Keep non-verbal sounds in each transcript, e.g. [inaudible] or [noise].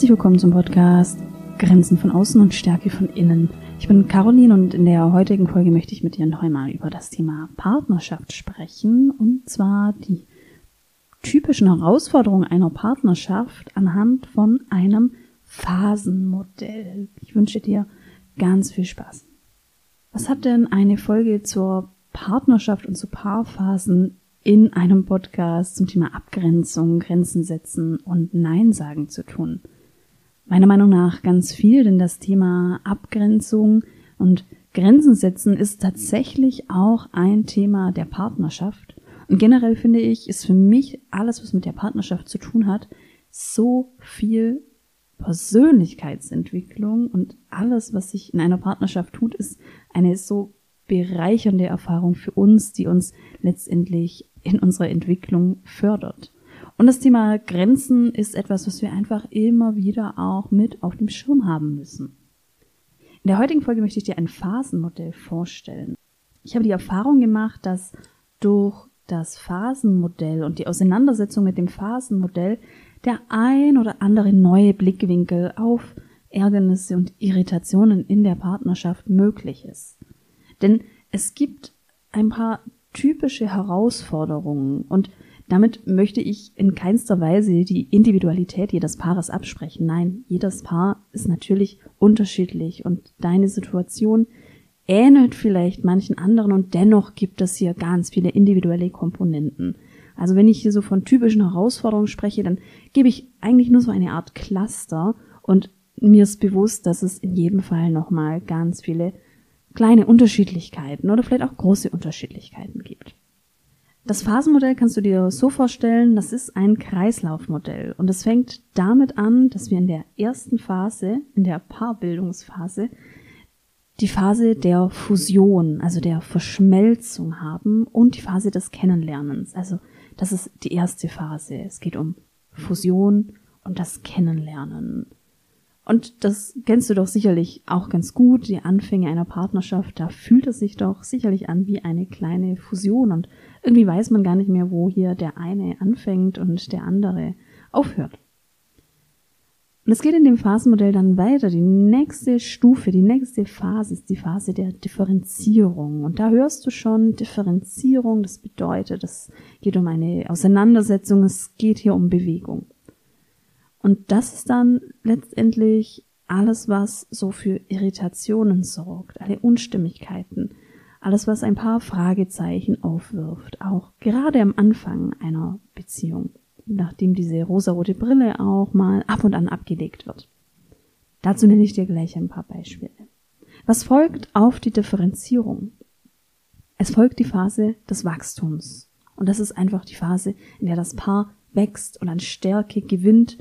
Herzlich willkommen zum Podcast Grenzen von außen und Stärke von innen. Ich bin Caroline und in der heutigen Folge möchte ich mit dir noch einmal über das Thema Partnerschaft sprechen und zwar die typischen Herausforderungen einer Partnerschaft anhand von einem Phasenmodell. Ich wünsche dir ganz viel Spaß. Was hat denn eine Folge zur Partnerschaft und zu Paarphasen in einem Podcast zum Thema Abgrenzung, Grenzen setzen und Nein sagen zu tun. Meiner Meinung nach ganz viel, denn das Thema Abgrenzung und Grenzen setzen ist tatsächlich auch ein Thema der Partnerschaft. Und generell finde ich, ist für mich alles, was mit der Partnerschaft zu tun hat, so viel Persönlichkeitsentwicklung und alles, was sich in einer Partnerschaft tut, ist eine so bereichernde Erfahrung für uns, die uns letztendlich in unserer Entwicklung fördert. Und das Thema Grenzen ist etwas, was wir einfach immer wieder auch mit auf dem Schirm haben müssen. In der heutigen Folge möchte ich dir ein Phasenmodell vorstellen. Ich habe die Erfahrung gemacht, dass durch das Phasenmodell und die Auseinandersetzung mit dem Phasenmodell der ein oder andere neue Blickwinkel auf Ärgernisse und Irritationen in der Partnerschaft möglich ist. Denn es gibt ein paar typische Herausforderungen und damit möchte ich in keinster Weise die Individualität jedes Paares absprechen. Nein, jedes Paar ist natürlich unterschiedlich und deine Situation ähnelt vielleicht manchen anderen und dennoch gibt es hier ganz viele individuelle Komponenten. Also wenn ich hier so von typischen Herausforderungen spreche, dann gebe ich eigentlich nur so eine Art Cluster und mir ist bewusst, dass es in jedem Fall nochmal ganz viele kleine Unterschiedlichkeiten oder vielleicht auch große Unterschiedlichkeiten gibt. Das Phasenmodell kannst du dir so vorstellen, das ist ein Kreislaufmodell und es fängt damit an, dass wir in der ersten Phase, in der Paarbildungsphase, die Phase der Fusion, also der Verschmelzung haben und die Phase des Kennenlernens. Also das ist die erste Phase. Es geht um Fusion und das Kennenlernen. Und das kennst du doch sicherlich auch ganz gut, die Anfänge einer Partnerschaft, da fühlt es sich doch sicherlich an wie eine kleine Fusion und irgendwie weiß man gar nicht mehr, wo hier der eine anfängt und der andere aufhört. Und es geht in dem Phasenmodell dann weiter. Die nächste Stufe, die nächste Phase ist die Phase der Differenzierung. Und da hörst du schon Differenzierung, das bedeutet, es geht um eine Auseinandersetzung, es geht hier um Bewegung. Und das ist dann letztendlich alles, was so für Irritationen sorgt, alle Unstimmigkeiten, alles, was ein paar Fragezeichen aufwirft, auch gerade am Anfang einer Beziehung, nachdem diese rosarote Brille auch mal ab und an abgelegt wird. Dazu nenne ich dir gleich ein paar Beispiele. Was folgt auf die Differenzierung? Es folgt die Phase des Wachstums. Und das ist einfach die Phase, in der das Paar wächst und an Stärke gewinnt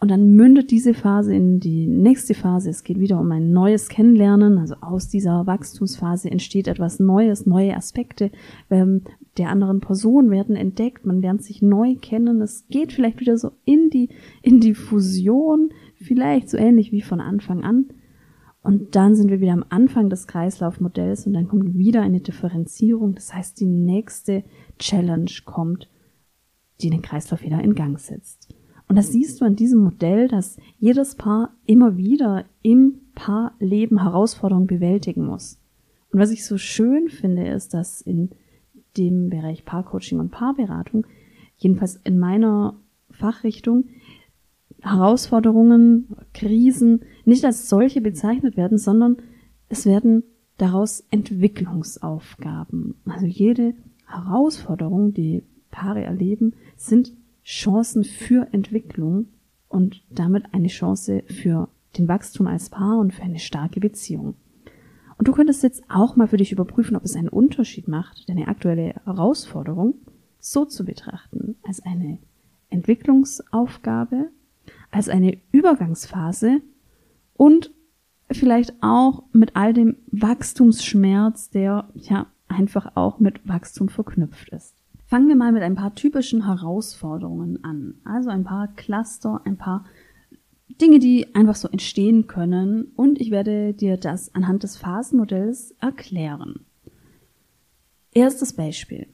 und dann mündet diese Phase in die nächste Phase. Es geht wieder um ein neues Kennenlernen. Also aus dieser Wachstumsphase entsteht etwas Neues, neue Aspekte ähm, der anderen Person werden entdeckt. Man lernt sich neu kennen. Es geht vielleicht wieder so in die, in die Fusion, vielleicht so ähnlich wie von Anfang an. Und dann sind wir wieder am Anfang des Kreislaufmodells und dann kommt wieder eine Differenzierung. Das heißt, die nächste Challenge kommt, die den Kreislauf wieder in Gang setzt. Und das siehst du an diesem Modell, dass jedes Paar immer wieder im Paarleben Herausforderungen bewältigen muss. Und was ich so schön finde, ist, dass in dem Bereich Paarcoaching und Paarberatung, jedenfalls in meiner Fachrichtung, Herausforderungen, Krisen nicht als solche bezeichnet werden, sondern es werden daraus Entwicklungsaufgaben. Also jede Herausforderung, die Paare erleben, sind Chancen für Entwicklung und damit eine Chance für den Wachstum als Paar und für eine starke Beziehung. Und du könntest jetzt auch mal für dich überprüfen, ob es einen Unterschied macht, deine aktuelle Herausforderung so zu betrachten, als eine Entwicklungsaufgabe, als eine Übergangsphase und vielleicht auch mit all dem Wachstumsschmerz, der ja einfach auch mit Wachstum verknüpft ist. Fangen wir mal mit ein paar typischen Herausforderungen an. Also ein paar Cluster, ein paar Dinge, die einfach so entstehen können. Und ich werde dir das anhand des Phasenmodells erklären. Erstes Beispiel.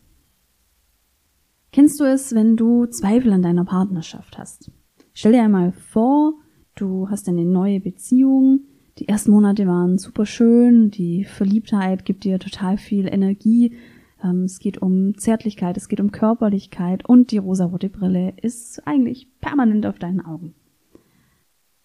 Kennst du es, wenn du Zweifel an deiner Partnerschaft hast? Stell dir einmal vor, du hast eine neue Beziehung, die ersten Monate waren super schön, die Verliebtheit gibt dir total viel Energie, es geht um Zärtlichkeit, es geht um Körperlichkeit und die rosarote Brille ist eigentlich permanent auf deinen Augen.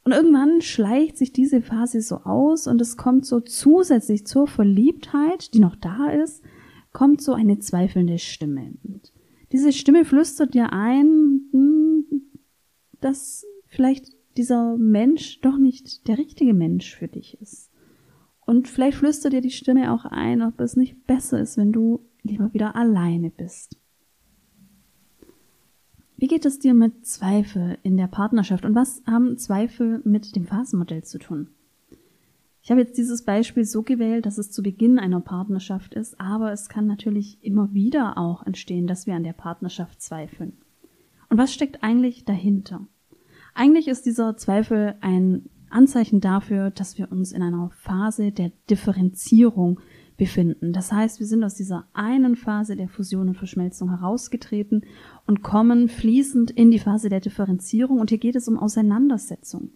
Und irgendwann schleicht sich diese Phase so aus und es kommt so zusätzlich zur Verliebtheit, die noch da ist, kommt so eine zweifelnde Stimme. Und diese Stimme flüstert dir ein, hm, dass vielleicht dieser Mensch doch nicht der richtige Mensch für dich ist. Und vielleicht flüstert dir die Stimme auch ein, ob es nicht besser ist, wenn du lieber wieder alleine bist. Wie geht es dir mit Zweifel in der Partnerschaft und was haben Zweifel mit dem Phasenmodell zu tun? Ich habe jetzt dieses Beispiel so gewählt, dass es zu Beginn einer Partnerschaft ist, aber es kann natürlich immer wieder auch entstehen, dass wir an der Partnerschaft zweifeln. Und was steckt eigentlich dahinter? Eigentlich ist dieser Zweifel ein Anzeichen dafür, dass wir uns in einer Phase der Differenzierung befinden. Das heißt, wir sind aus dieser einen Phase der Fusion und Verschmelzung herausgetreten und kommen fließend in die Phase der Differenzierung und hier geht es um Auseinandersetzung.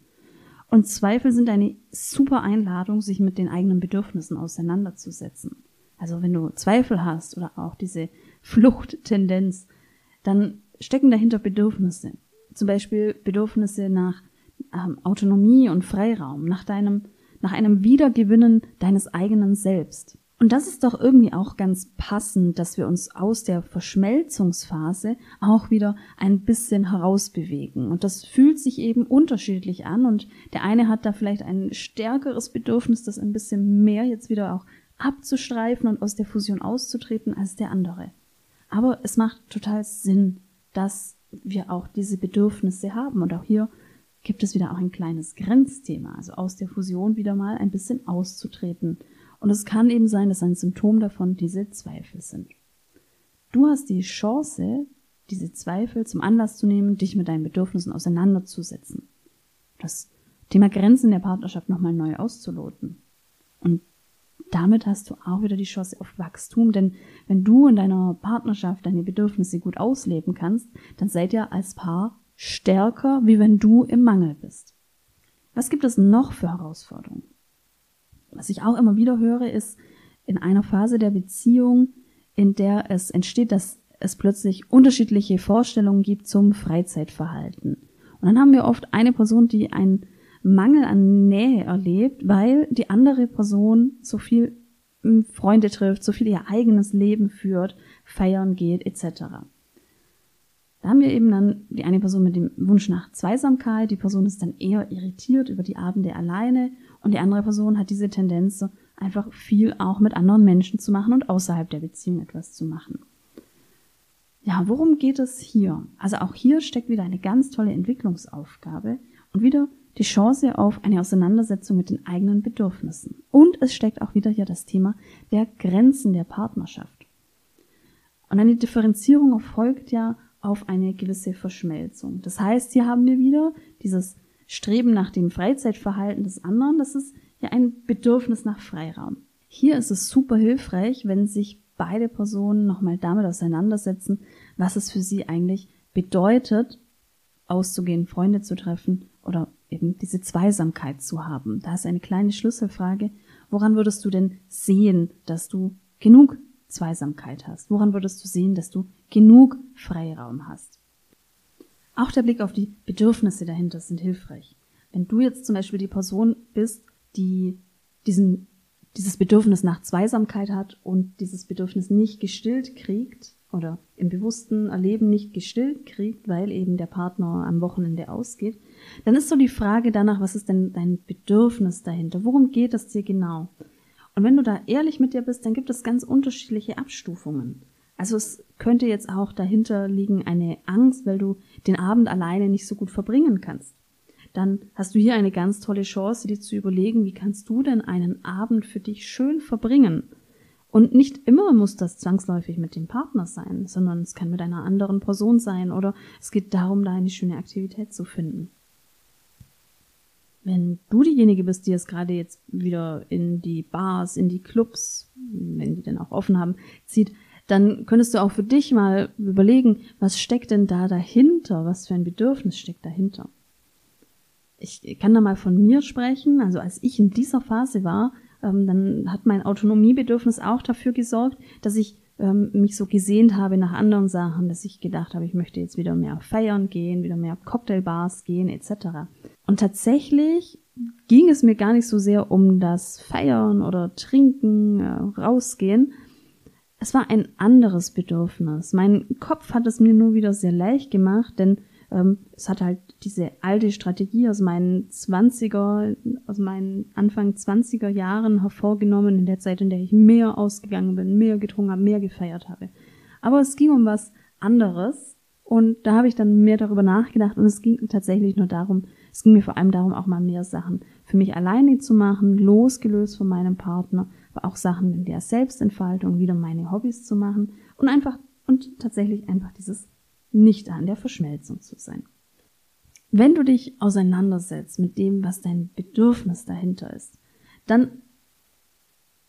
Und Zweifel sind eine super Einladung, sich mit den eigenen Bedürfnissen auseinanderzusetzen. Also wenn du Zweifel hast oder auch diese Fluchttendenz, dann stecken dahinter Bedürfnisse. Zum Beispiel Bedürfnisse nach ähm, Autonomie und Freiraum, nach deinem, nach einem Wiedergewinnen deines eigenen Selbst. Und das ist doch irgendwie auch ganz passend, dass wir uns aus der Verschmelzungsphase auch wieder ein bisschen herausbewegen. Und das fühlt sich eben unterschiedlich an. Und der eine hat da vielleicht ein stärkeres Bedürfnis, das ein bisschen mehr jetzt wieder auch abzustreifen und aus der Fusion auszutreten als der andere. Aber es macht total Sinn, dass wir auch diese Bedürfnisse haben. Und auch hier gibt es wieder auch ein kleines Grenzthema, also aus der Fusion wieder mal ein bisschen auszutreten und es kann eben sein, dass ein Symptom davon diese Zweifel sind. Du hast die Chance, diese Zweifel zum Anlass zu nehmen, dich mit deinen Bedürfnissen auseinanderzusetzen. Das Thema Grenzen der Partnerschaft nochmal neu auszuloten. Und damit hast du auch wieder die Chance auf Wachstum, denn wenn du in deiner Partnerschaft deine Bedürfnisse gut ausleben kannst, dann seid ihr als Paar stärker, wie wenn du im Mangel bist. Was gibt es noch für Herausforderungen? Was ich auch immer wieder höre, ist in einer Phase der Beziehung, in der es entsteht, dass es plötzlich unterschiedliche Vorstellungen gibt zum Freizeitverhalten. Und dann haben wir oft eine Person, die einen Mangel an Nähe erlebt, weil die andere Person so viel hm, Freunde trifft, so viel ihr eigenes Leben führt, feiern geht, etc. Da haben wir eben dann die eine Person mit dem Wunsch nach Zweisamkeit, die Person ist dann eher irritiert über die Abende alleine und die andere Person hat diese Tendenz, so einfach viel auch mit anderen Menschen zu machen und außerhalb der Beziehung etwas zu machen. Ja, worum geht es hier? Also auch hier steckt wieder eine ganz tolle Entwicklungsaufgabe und wieder die Chance auf eine Auseinandersetzung mit den eigenen Bedürfnissen. Und es steckt auch wieder hier das Thema der Grenzen der Partnerschaft. Und eine Differenzierung erfolgt ja auf eine gewisse Verschmelzung. Das heißt, hier haben wir wieder dieses Streben nach dem Freizeitverhalten des anderen, das ist ja ein Bedürfnis nach Freiraum. Hier ist es super hilfreich, wenn sich beide Personen nochmal damit auseinandersetzen, was es für sie eigentlich bedeutet, auszugehen, Freunde zu treffen oder eben diese Zweisamkeit zu haben. Da ist eine kleine Schlüsselfrage. Woran würdest du denn sehen, dass du genug Zweisamkeit hast? Woran würdest du sehen, dass du genug Freiraum hast? Auch der Blick auf die Bedürfnisse dahinter sind hilfreich. Wenn du jetzt zum Beispiel die Person bist, die diesen, dieses Bedürfnis nach Zweisamkeit hat und dieses Bedürfnis nicht gestillt kriegt oder im bewussten Erleben nicht gestillt kriegt, weil eben der Partner am Wochenende ausgeht, dann ist so die Frage danach, was ist denn dein Bedürfnis dahinter? Worum geht es dir genau? Und wenn du da ehrlich mit dir bist, dann gibt es ganz unterschiedliche Abstufungen. Also es könnte jetzt auch dahinter liegen eine Angst, weil du den Abend alleine nicht so gut verbringen kannst. Dann hast du hier eine ganz tolle Chance, dir zu überlegen, wie kannst du denn einen Abend für dich schön verbringen? Und nicht immer muss das zwangsläufig mit dem Partner sein, sondern es kann mit einer anderen Person sein oder es geht darum, da eine schöne Aktivität zu finden. Wenn du diejenige bist, die es gerade jetzt wieder in die Bars, in die Clubs, wenn die denn auch offen haben, zieht, dann könntest du auch für dich mal überlegen, was steckt denn da dahinter? Was für ein Bedürfnis steckt dahinter? ich kann da mal von mir sprechen. Also als ich in dieser Phase war, ähm, dann hat mein Autonomiebedürfnis auch dafür gesorgt, dass ich ähm, mich so gesehnt habe nach anderen Sachen, dass ich gedacht habe, ich möchte jetzt wieder mehr feiern gehen, wieder mehr Cocktailbars gehen etc. Und tatsächlich ging es mir gar nicht so sehr um das Feiern oder Trinken, äh, rausgehen. Es war ein anderes Bedürfnis. Mein Kopf hat es mir nur wieder sehr leicht gemacht, denn ähm, es hat halt diese alte Strategie aus meinen Zwanziger, aus meinen Anfang 20er Jahren hervorgenommen, in der Zeit, in der ich mehr ausgegangen bin, mehr getrunken habe, mehr gefeiert habe. Aber es ging um was anderes und da habe ich dann mehr darüber nachgedacht und es ging tatsächlich nur darum, es ging mir vor allem darum, auch mal mehr Sachen für mich alleine zu machen, losgelöst von meinem Partner, auch Sachen der Selbstentfaltung, wieder meine Hobbys zu machen und einfach und tatsächlich einfach dieses nicht an der Verschmelzung zu sein. Wenn du dich auseinandersetzt mit dem, was dein Bedürfnis dahinter ist, dann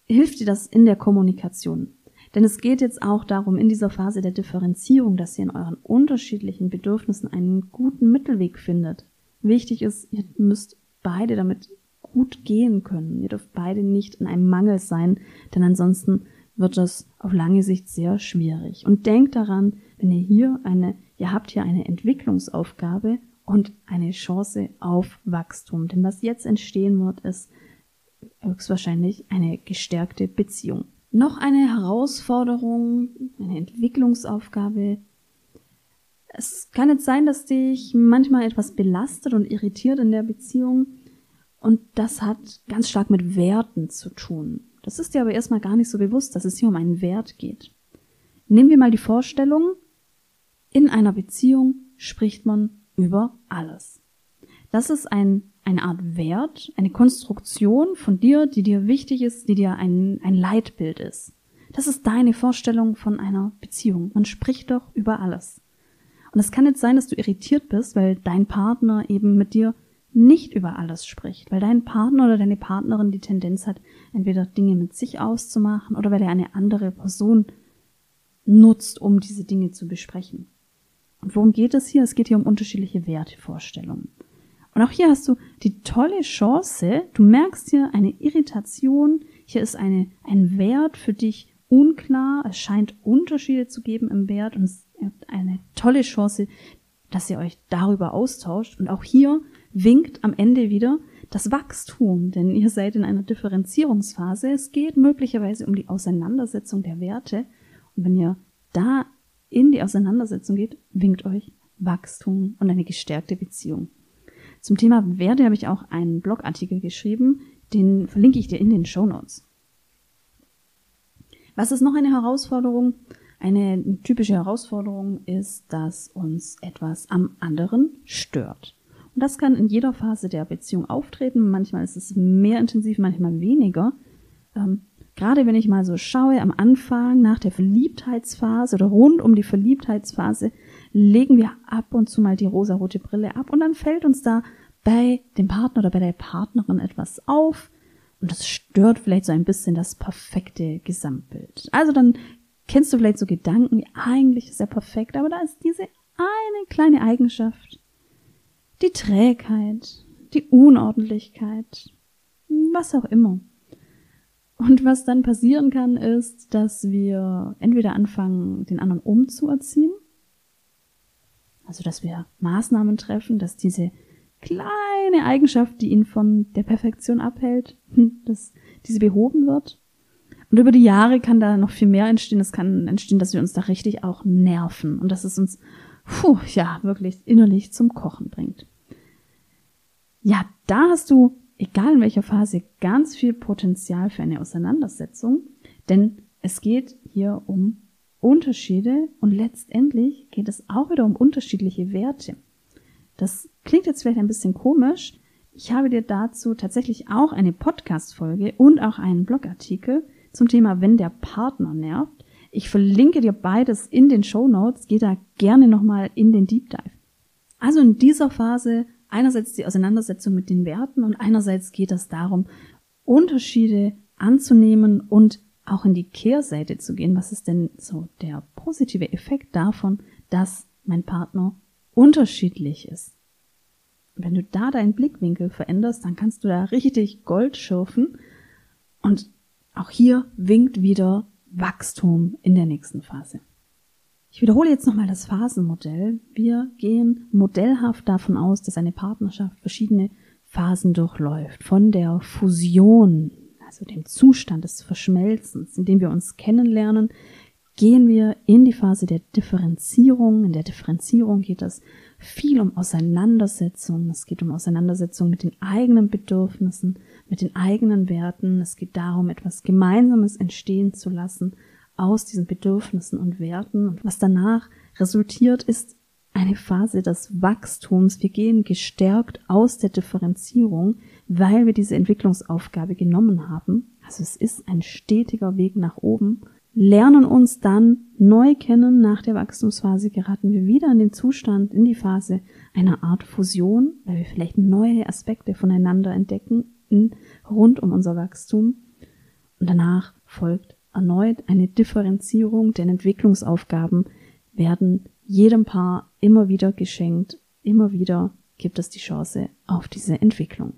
hilft dir das in der Kommunikation. Denn es geht jetzt auch darum, in dieser Phase der Differenzierung, dass ihr in euren unterschiedlichen Bedürfnissen einen guten Mittelweg findet. Wichtig ist, ihr müsst beide damit gut gehen können. Ihr dürft beide nicht in einem Mangel sein, denn ansonsten wird das auf lange Sicht sehr schwierig. Und denkt daran, wenn ihr hier eine, ihr habt hier eine Entwicklungsaufgabe und eine Chance auf Wachstum. Denn was jetzt entstehen wird, ist höchstwahrscheinlich eine gestärkte Beziehung. Noch eine Herausforderung, eine Entwicklungsaufgabe. Es kann jetzt sein, dass dich manchmal etwas belastet und irritiert in der Beziehung. Und das hat ganz stark mit Werten zu tun. Das ist dir aber erstmal gar nicht so bewusst, dass es hier um einen Wert geht. Nehmen wir mal die Vorstellung, in einer Beziehung spricht man über alles. Das ist ein, eine Art Wert, eine Konstruktion von dir, die dir wichtig ist, die dir ein, ein Leitbild ist. Das ist deine Vorstellung von einer Beziehung. Man spricht doch über alles. Und es kann jetzt sein, dass du irritiert bist, weil dein Partner eben mit dir nicht über alles spricht, weil dein Partner oder deine Partnerin die Tendenz hat, entweder Dinge mit sich auszumachen oder weil er eine andere Person nutzt, um diese Dinge zu besprechen. Und worum geht es hier? Es geht hier um unterschiedliche Wertevorstellungen. Und auch hier hast du die tolle Chance, du merkst hier eine Irritation, hier ist eine, ein Wert für dich unklar, es scheint Unterschiede zu geben im Wert und es ist eine tolle Chance, dass ihr euch darüber austauscht. Und auch hier winkt am Ende wieder das Wachstum, denn ihr seid in einer Differenzierungsphase. Es geht möglicherweise um die Auseinandersetzung der Werte. Und wenn ihr da in die Auseinandersetzung geht, winkt euch Wachstum und eine gestärkte Beziehung. Zum Thema Werte habe ich auch einen Blogartikel geschrieben, den verlinke ich dir in den Show Notes. Was ist noch eine Herausforderung? Eine typische Herausforderung ist, dass uns etwas am anderen stört. Und das kann in jeder Phase der Beziehung auftreten. Manchmal ist es mehr intensiv, manchmal weniger. Ähm, Gerade wenn ich mal so schaue, am Anfang, nach der Verliebtheitsphase oder rund um die Verliebtheitsphase, legen wir ab und zu mal die rosarote Brille ab und dann fällt uns da bei dem Partner oder bei der Partnerin etwas auf und das stört vielleicht so ein bisschen das perfekte Gesamtbild. Also dann kennst du vielleicht so Gedanken, wie eigentlich ist er perfekt, aber da ist diese eine kleine Eigenschaft, die Trägheit, die Unordentlichkeit, was auch immer. Und was dann passieren kann, ist, dass wir entweder anfangen, den anderen umzuerziehen, also dass wir Maßnahmen treffen, dass diese kleine Eigenschaft, die ihn von der Perfektion abhält, [laughs] dass diese behoben wird. Und über die Jahre kann da noch viel mehr entstehen. Es kann entstehen, dass wir uns da richtig auch nerven und dass es uns, puh, ja, wirklich innerlich zum Kochen bringt. Ja, da hast du egal in welcher Phase, ganz viel Potenzial für eine Auseinandersetzung, denn es geht hier um Unterschiede und letztendlich geht es auch wieder um unterschiedliche Werte. Das klingt jetzt vielleicht ein bisschen komisch. Ich habe dir dazu tatsächlich auch eine Podcast-Folge und auch einen Blogartikel zum Thema, wenn der Partner nervt. Ich verlinke dir beides in den Show Notes. Geh da gerne nochmal in den Deep Dive. Also in dieser Phase einerseits die Auseinandersetzung mit den Werten und einerseits geht es darum, Unterschiede anzunehmen und auch in die Kehrseite zu gehen. Was ist denn so der positive Effekt davon, dass mein Partner unterschiedlich ist? wenn du da deinen Blickwinkel veränderst, dann kannst du da richtig Gold schürfen. Und auch hier winkt wieder Wachstum in der nächsten Phase. Ich wiederhole jetzt nochmal das Phasenmodell. Wir gehen modellhaft davon aus, dass eine Partnerschaft verschiedene Phasen durchläuft. Von der Fusion, also dem Zustand des Verschmelzens, in dem wir uns kennenlernen, gehen wir in die Phase der Differenzierung. In der Differenzierung geht es viel um Auseinandersetzung. Es geht um Auseinandersetzung mit den eigenen Bedürfnissen, mit den eigenen Werten. Es geht darum, etwas Gemeinsames entstehen zu lassen aus diesen Bedürfnissen und Werten. Und was danach resultiert, ist eine Phase des Wachstums. Wir gehen gestärkt aus der Differenzierung, weil wir diese Entwicklungsaufgabe genommen haben. Also es ist ein stetiger Weg nach oben lernen uns dann neu kennen. Nach der Wachstumsphase geraten wir wieder in den Zustand, in die Phase einer Art Fusion, weil wir vielleicht neue Aspekte voneinander entdecken in, rund um unser Wachstum. Und danach folgt erneut eine Differenzierung, denn Entwicklungsaufgaben werden jedem Paar immer wieder geschenkt. Immer wieder gibt es die Chance auf diese Entwicklung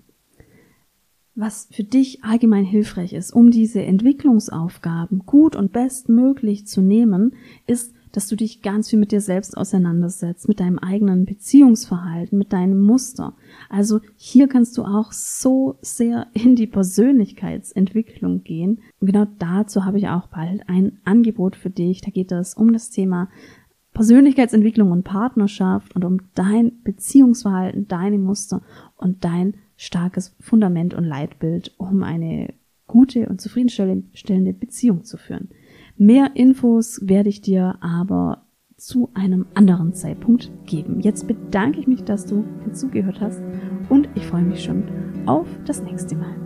was für dich allgemein hilfreich ist, um diese Entwicklungsaufgaben gut und bestmöglich zu nehmen, ist, dass du dich ganz viel mit dir selbst auseinandersetzt, mit deinem eigenen Beziehungsverhalten, mit deinem Muster. Also hier kannst du auch so sehr in die Persönlichkeitsentwicklung gehen. Und genau dazu habe ich auch bald ein Angebot für dich. Da geht es um das Thema Persönlichkeitsentwicklung und Partnerschaft und um dein Beziehungsverhalten, deine Muster und dein starkes Fundament und Leitbild, um eine gute und zufriedenstellende Beziehung zu führen. Mehr Infos werde ich dir aber zu einem anderen Zeitpunkt geben. Jetzt bedanke ich mich, dass du dazugehört hast und ich freue mich schon auf das nächste Mal.